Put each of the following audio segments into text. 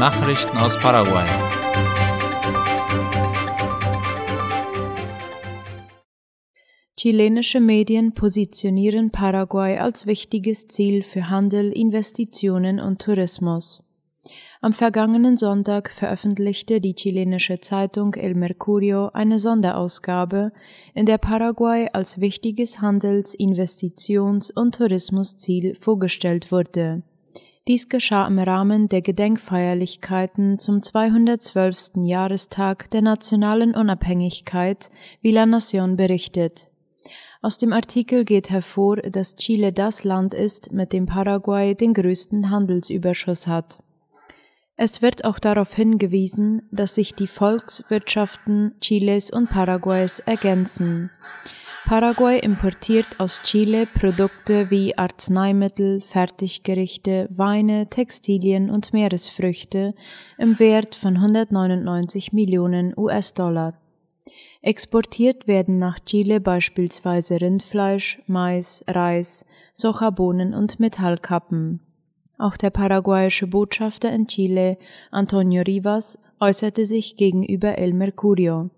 Nachrichten aus Paraguay. Chilenische Medien positionieren Paraguay als wichtiges Ziel für Handel, Investitionen und Tourismus. Am vergangenen Sonntag veröffentlichte die chilenische Zeitung El Mercurio eine Sonderausgabe, in der Paraguay als wichtiges Handels-, Investitions- und Tourismusziel vorgestellt wurde. Dies geschah im Rahmen der Gedenkfeierlichkeiten zum 212. Jahrestag der nationalen Unabhängigkeit, wie La Nación berichtet. Aus dem Artikel geht hervor, dass Chile das Land ist, mit dem Paraguay den größten Handelsüberschuss hat. Es wird auch darauf hingewiesen, dass sich die Volkswirtschaften Chiles und Paraguays ergänzen. Paraguay importiert aus Chile Produkte wie Arzneimittel, Fertiggerichte, Weine, Textilien und Meeresfrüchte im Wert von 199 Millionen US-Dollar. Exportiert werden nach Chile beispielsweise Rindfleisch, Mais, Reis, Sojabohnen und Metallkappen. Auch der paraguayische Botschafter in Chile, Antonio Rivas, äußerte sich gegenüber El Mercurio.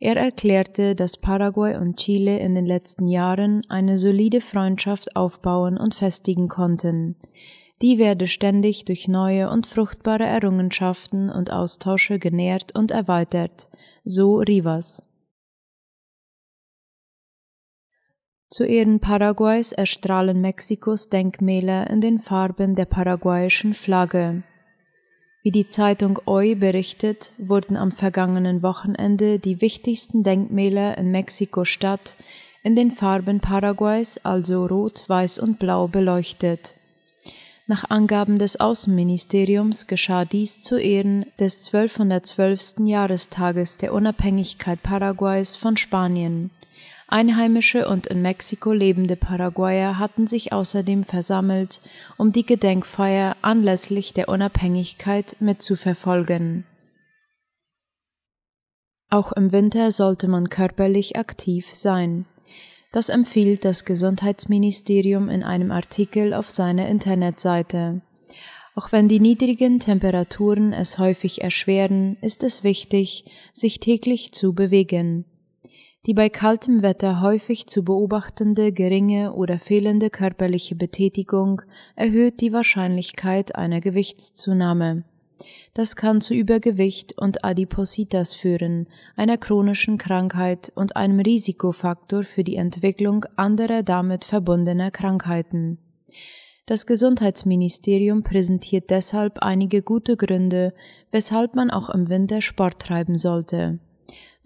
Er erklärte, dass Paraguay und Chile in den letzten Jahren eine solide Freundschaft aufbauen und festigen konnten. Die werde ständig durch neue und fruchtbare Errungenschaften und Austausche genährt und erweitert, so Rivas. Zu Ehren Paraguays erstrahlen Mexikos Denkmäler in den Farben der paraguayischen Flagge. Wie die Zeitung OI berichtet, wurden am vergangenen Wochenende die wichtigsten Denkmäler in Mexiko-Stadt in den Farben Paraguays, also Rot, Weiß und Blau, beleuchtet. Nach Angaben des Außenministeriums geschah dies zu Ehren des 1212. Jahrestages der Unabhängigkeit Paraguays von Spanien. Einheimische und in Mexiko lebende Paraguayer hatten sich außerdem versammelt, um die Gedenkfeier anlässlich der Unabhängigkeit mitzuverfolgen. Auch im Winter sollte man körperlich aktiv sein. Das empfiehlt das Gesundheitsministerium in einem Artikel auf seiner Internetseite. Auch wenn die niedrigen Temperaturen es häufig erschweren, ist es wichtig, sich täglich zu bewegen. Die bei kaltem Wetter häufig zu beobachtende geringe oder fehlende körperliche Betätigung erhöht die Wahrscheinlichkeit einer Gewichtszunahme. Das kann zu Übergewicht und Adipositas führen, einer chronischen Krankheit und einem Risikofaktor für die Entwicklung anderer damit verbundener Krankheiten. Das Gesundheitsministerium präsentiert deshalb einige gute Gründe, weshalb man auch im Winter Sport treiben sollte.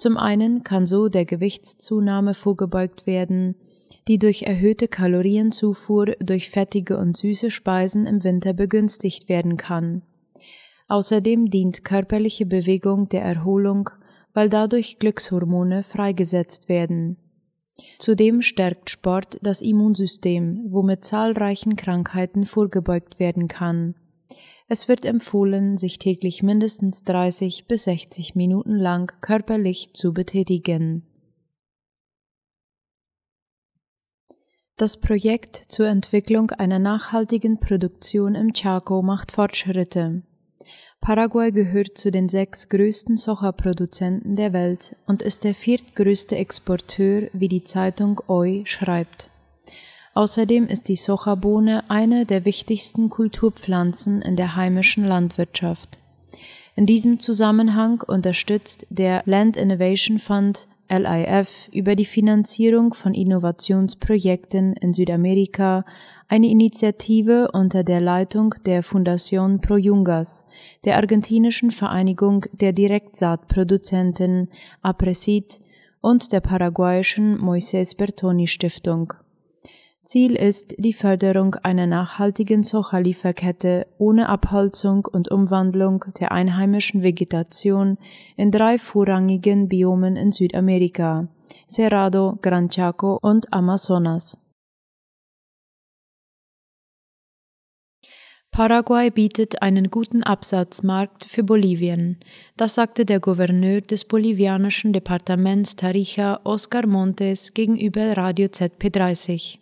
Zum einen kann so der Gewichtszunahme vorgebeugt werden, die durch erhöhte Kalorienzufuhr durch fettige und süße Speisen im Winter begünstigt werden kann. Außerdem dient körperliche Bewegung der Erholung, weil dadurch Glückshormone freigesetzt werden. Zudem stärkt Sport das Immunsystem, womit zahlreichen Krankheiten vorgebeugt werden kann. Es wird empfohlen, sich täglich mindestens 30 bis 60 Minuten lang körperlich zu betätigen. Das Projekt zur Entwicklung einer nachhaltigen Produktion im Chaco macht Fortschritte. Paraguay gehört zu den sechs größten Soja-Produzenten der Welt und ist der viertgrößte Exporteur, wie die Zeitung OI schreibt. Außerdem ist die Sojabohne eine der wichtigsten Kulturpflanzen in der heimischen Landwirtschaft. In diesem Zusammenhang unterstützt der Land Innovation Fund LIF über die Finanzierung von Innovationsprojekten in Südamerika eine Initiative unter der Leitung der Fundación Pro Jungas, der argentinischen Vereinigung der Direktsaatproduzenten APRESID und der paraguayischen Moisés Bertoni Stiftung. Ziel ist die Förderung einer nachhaltigen Soja-Lieferkette ohne Abholzung und Umwandlung der einheimischen Vegetation in drei vorrangigen Biomen in Südamerika, Cerrado, Gran Chaco und Amazonas. Paraguay bietet einen guten Absatzmarkt für Bolivien. Das sagte der Gouverneur des bolivianischen Departements Tarija Oscar Montes gegenüber Radio ZP30.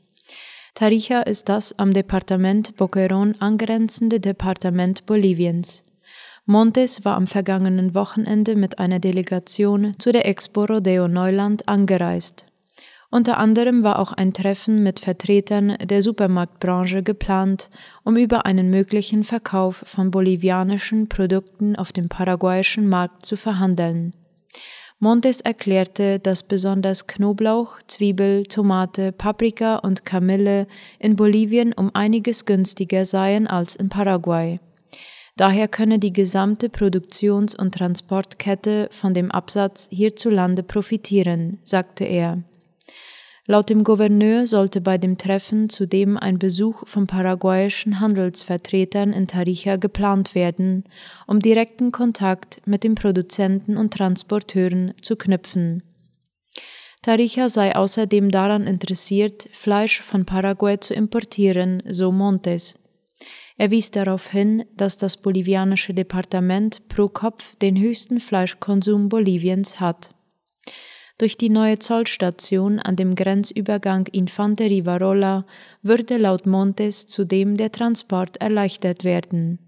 Tarija ist das am Departement Boquerón angrenzende Departement Boliviens. Montes war am vergangenen Wochenende mit einer Delegation zu der Expo Rodeo Neuland angereist. Unter anderem war auch ein Treffen mit Vertretern der Supermarktbranche geplant, um über einen möglichen Verkauf von bolivianischen Produkten auf dem paraguayischen Markt zu verhandeln. Montes erklärte, dass besonders Knoblauch, Zwiebel, Tomate, Paprika und Kamille in Bolivien um einiges günstiger seien als in Paraguay. Daher könne die gesamte Produktions- und Transportkette von dem Absatz hierzulande profitieren, sagte er. Laut dem Gouverneur sollte bei dem Treffen zudem ein Besuch von paraguayischen Handelsvertretern in Tarija geplant werden, um direkten Kontakt mit den Produzenten und Transporteuren zu knüpfen. Tarija sei außerdem daran interessiert, Fleisch von Paraguay zu importieren, so Montes. Er wies darauf hin, dass das bolivianische Departement pro Kopf den höchsten Fleischkonsum Boliviens hat. Durch die neue Zollstation an dem Grenzübergang Infante Rivarola würde laut Montes zudem der Transport erleichtert werden.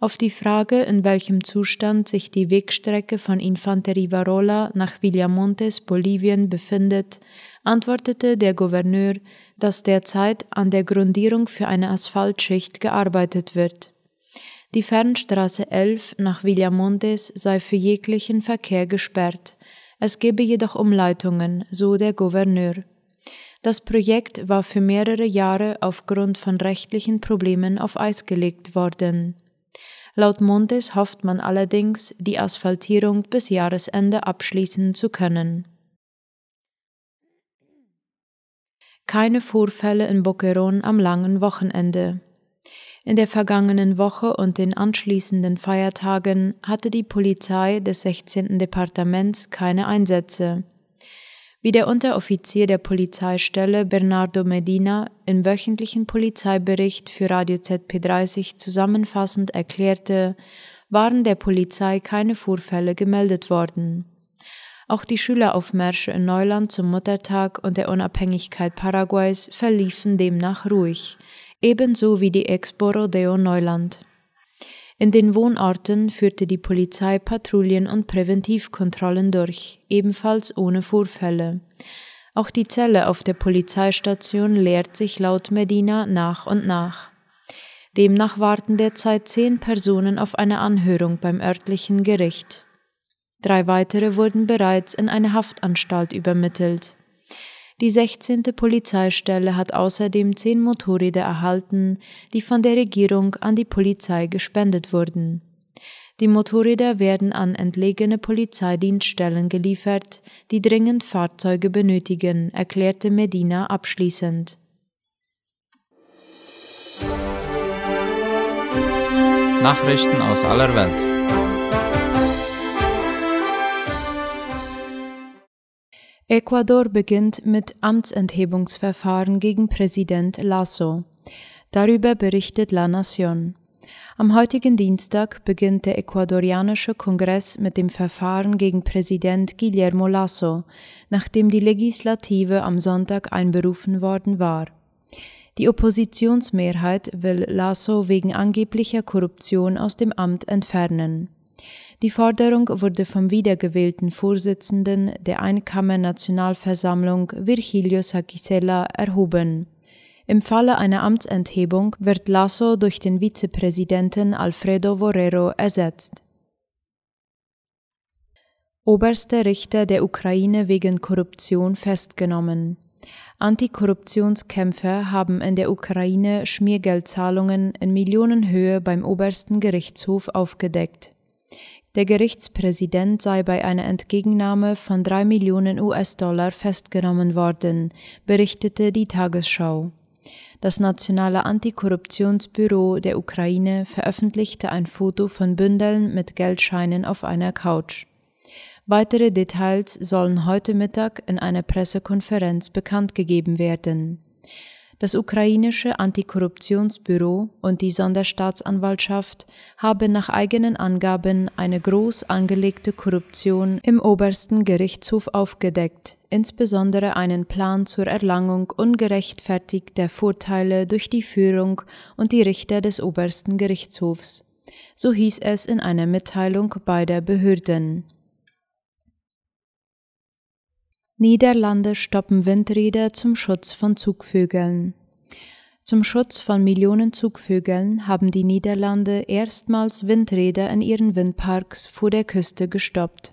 Auf die Frage, in welchem Zustand sich die Wegstrecke von Infante Rivarola nach Villamontes, Bolivien befindet, antwortete der Gouverneur, dass derzeit an der Grundierung für eine Asphaltschicht gearbeitet wird. Die Fernstraße 11 nach Villamontes sei für jeglichen Verkehr gesperrt. Es gebe jedoch Umleitungen, so der Gouverneur. Das Projekt war für mehrere Jahre aufgrund von rechtlichen Problemen auf Eis gelegt worden. Laut Montes hofft man allerdings, die Asphaltierung bis Jahresende abschließen zu können. keine Vorfälle in Boquerón am langen Wochenende. In der vergangenen Woche und den anschließenden Feiertagen hatte die Polizei des 16. Departements keine Einsätze. Wie der Unteroffizier der Polizeistelle Bernardo Medina im wöchentlichen Polizeibericht für Radio ZP30 zusammenfassend erklärte, waren der Polizei keine Vorfälle gemeldet worden. Auch die Schüleraufmärsche in Neuland zum Muttertag und der Unabhängigkeit Paraguays verliefen demnach ruhig, ebenso wie die Expo Rodeo Neuland. In den Wohnorten führte die Polizei Patrouillen und Präventivkontrollen durch, ebenfalls ohne Vorfälle. Auch die Zelle auf der Polizeistation leert sich laut Medina nach und nach. Demnach warten derzeit zehn Personen auf eine Anhörung beim örtlichen Gericht. Drei weitere wurden bereits in eine Haftanstalt übermittelt. Die 16. Polizeistelle hat außerdem zehn Motorräder erhalten, die von der Regierung an die Polizei gespendet wurden. Die Motorräder werden an entlegene Polizeidienststellen geliefert, die dringend Fahrzeuge benötigen, erklärte Medina abschließend. Nachrichten aus aller Welt. Ecuador beginnt mit Amtsenthebungsverfahren gegen Präsident Lasso. Darüber berichtet La Nación. Am heutigen Dienstag beginnt der ecuadorianische Kongress mit dem Verfahren gegen Präsident Guillermo Lasso, nachdem die Legislative am Sonntag einberufen worden war. Die Oppositionsmehrheit will Lasso wegen angeblicher Korruption aus dem Amt entfernen. Die Forderung wurde vom wiedergewählten Vorsitzenden der Einkammer-Nationalversammlung Virgilio Saquicela erhoben. Im Falle einer Amtsenthebung wird Lasso durch den Vizepräsidenten Alfredo Borrero ersetzt. Oberster Richter der Ukraine wegen Korruption festgenommen. Antikorruptionskämpfer haben in der Ukraine Schmiergeldzahlungen in Millionenhöhe beim obersten Gerichtshof aufgedeckt. Der Gerichtspräsident sei bei einer Entgegennahme von drei Millionen US-Dollar festgenommen worden, berichtete die Tagesschau. Das Nationale Antikorruptionsbüro der Ukraine veröffentlichte ein Foto von Bündeln mit Geldscheinen auf einer Couch. Weitere Details sollen heute Mittag in einer Pressekonferenz bekannt gegeben werden. Das ukrainische Antikorruptionsbüro und die Sonderstaatsanwaltschaft haben nach eigenen Angaben eine groß angelegte Korruption im obersten Gerichtshof aufgedeckt, insbesondere einen Plan zur Erlangung ungerechtfertigter Vorteile durch die Führung und die Richter des obersten Gerichtshofs. So hieß es in einer Mitteilung beider Behörden. Niederlande stoppen Windräder zum Schutz von Zugvögeln. Zum Schutz von Millionen Zugvögeln haben die Niederlande erstmals Windräder in ihren Windparks vor der Küste gestoppt.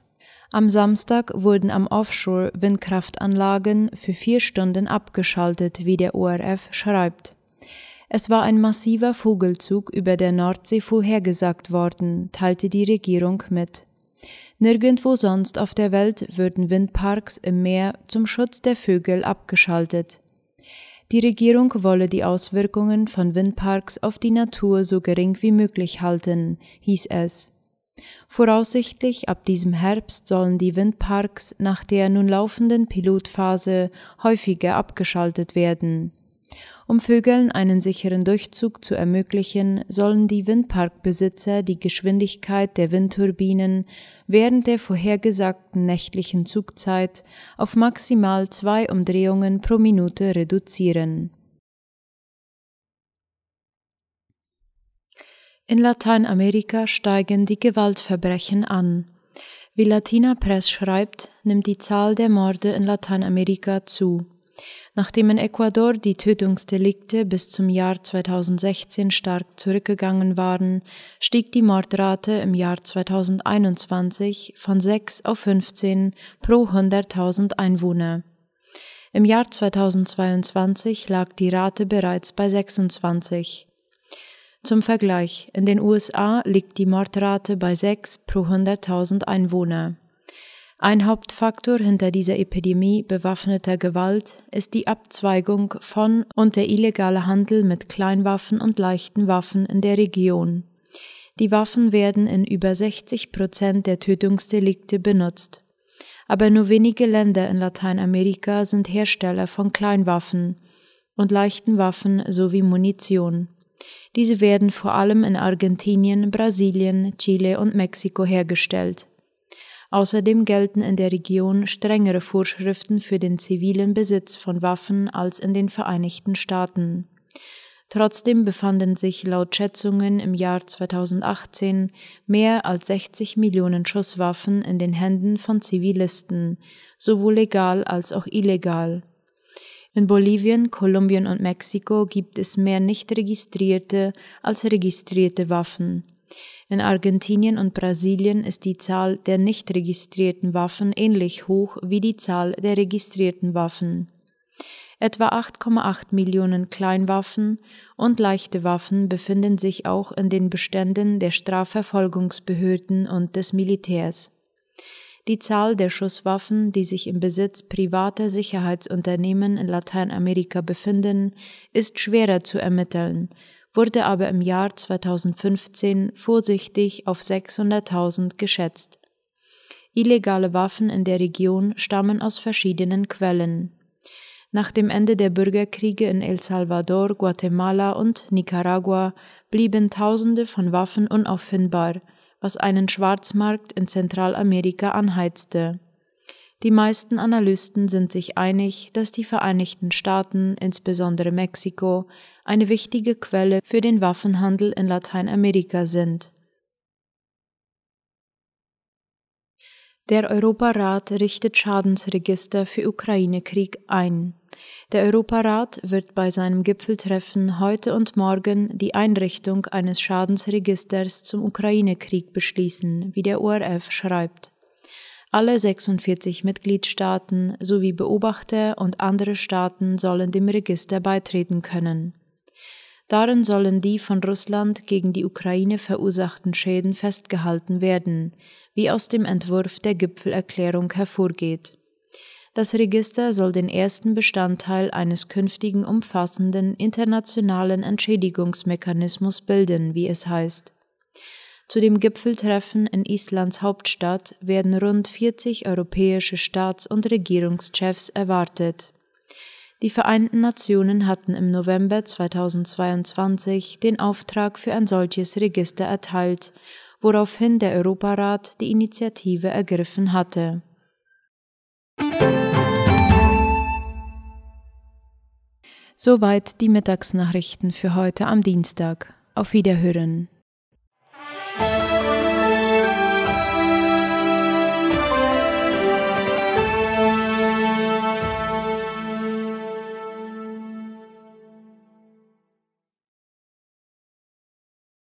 Am Samstag wurden am Offshore Windkraftanlagen für vier Stunden abgeschaltet, wie der ORF schreibt. Es war ein massiver Vogelzug über der Nordsee vorhergesagt worden, teilte die Regierung mit. Nirgendwo sonst auf der Welt würden Windparks im Meer zum Schutz der Vögel abgeschaltet. Die Regierung wolle die Auswirkungen von Windparks auf die Natur so gering wie möglich halten, hieß es. Voraussichtlich ab diesem Herbst sollen die Windparks nach der nun laufenden Pilotphase häufiger abgeschaltet werden. Um Vögeln einen sicheren Durchzug zu ermöglichen, sollen die Windparkbesitzer die Geschwindigkeit der Windturbinen während der vorhergesagten nächtlichen Zugzeit auf maximal zwei Umdrehungen pro Minute reduzieren. In Lateinamerika steigen die Gewaltverbrechen an. Wie Latina Press schreibt, nimmt die Zahl der Morde in Lateinamerika zu. Nachdem in Ecuador die Tötungsdelikte bis zum Jahr 2016 stark zurückgegangen waren, stieg die Mordrate im Jahr 2021 von 6 auf 15 pro 100.000 Einwohner. Im Jahr 2022 lag die Rate bereits bei 26. Zum Vergleich, in den USA liegt die Mordrate bei 6 pro 100.000 Einwohner. Ein Hauptfaktor hinter dieser Epidemie bewaffneter Gewalt ist die Abzweigung von und der illegale Handel mit Kleinwaffen und leichten Waffen in der Region. Die Waffen werden in über 60 Prozent der Tötungsdelikte benutzt. Aber nur wenige Länder in Lateinamerika sind Hersteller von Kleinwaffen und leichten Waffen sowie Munition. Diese werden vor allem in Argentinien, Brasilien, Chile und Mexiko hergestellt. Außerdem gelten in der Region strengere Vorschriften für den zivilen Besitz von Waffen als in den Vereinigten Staaten. Trotzdem befanden sich laut Schätzungen im Jahr 2018 mehr als 60 Millionen Schusswaffen in den Händen von Zivilisten, sowohl legal als auch illegal. In Bolivien, Kolumbien und Mexiko gibt es mehr nicht registrierte als registrierte Waffen. In Argentinien und Brasilien ist die Zahl der nicht registrierten Waffen ähnlich hoch wie die Zahl der registrierten Waffen. Etwa 8,8 Millionen Kleinwaffen und leichte Waffen befinden sich auch in den Beständen der Strafverfolgungsbehörden und des Militärs. Die Zahl der Schusswaffen, die sich im Besitz privater Sicherheitsunternehmen in Lateinamerika befinden, ist schwerer zu ermitteln, wurde aber im Jahr 2015 vorsichtig auf 600.000 geschätzt. Illegale Waffen in der Region stammen aus verschiedenen Quellen. Nach dem Ende der Bürgerkriege in El Salvador, Guatemala und Nicaragua blieben Tausende von Waffen unauffindbar, was einen Schwarzmarkt in Zentralamerika anheizte. Die meisten Analysten sind sich einig, dass die Vereinigten Staaten, insbesondere Mexiko, eine wichtige Quelle für den Waffenhandel in Lateinamerika sind. Der Europarat richtet Schadensregister für Ukraine-Krieg ein. Der Europarat wird bei seinem Gipfeltreffen heute und morgen die Einrichtung eines Schadensregisters zum Ukraine-Krieg beschließen, wie der ORF schreibt. Alle 46 Mitgliedstaaten sowie Beobachter und andere Staaten sollen dem Register beitreten können. Darin sollen die von Russland gegen die Ukraine verursachten Schäden festgehalten werden, wie aus dem Entwurf der Gipfelerklärung hervorgeht. Das Register soll den ersten Bestandteil eines künftigen umfassenden internationalen Entschädigungsmechanismus bilden, wie es heißt. Zu dem Gipfeltreffen in Islands Hauptstadt werden rund 40 europäische Staats- und Regierungschefs erwartet. Die Vereinten Nationen hatten im November 2022 den Auftrag für ein solches Register erteilt, woraufhin der Europarat die Initiative ergriffen hatte. Soweit die Mittagsnachrichten für heute am Dienstag. Auf Wiederhören.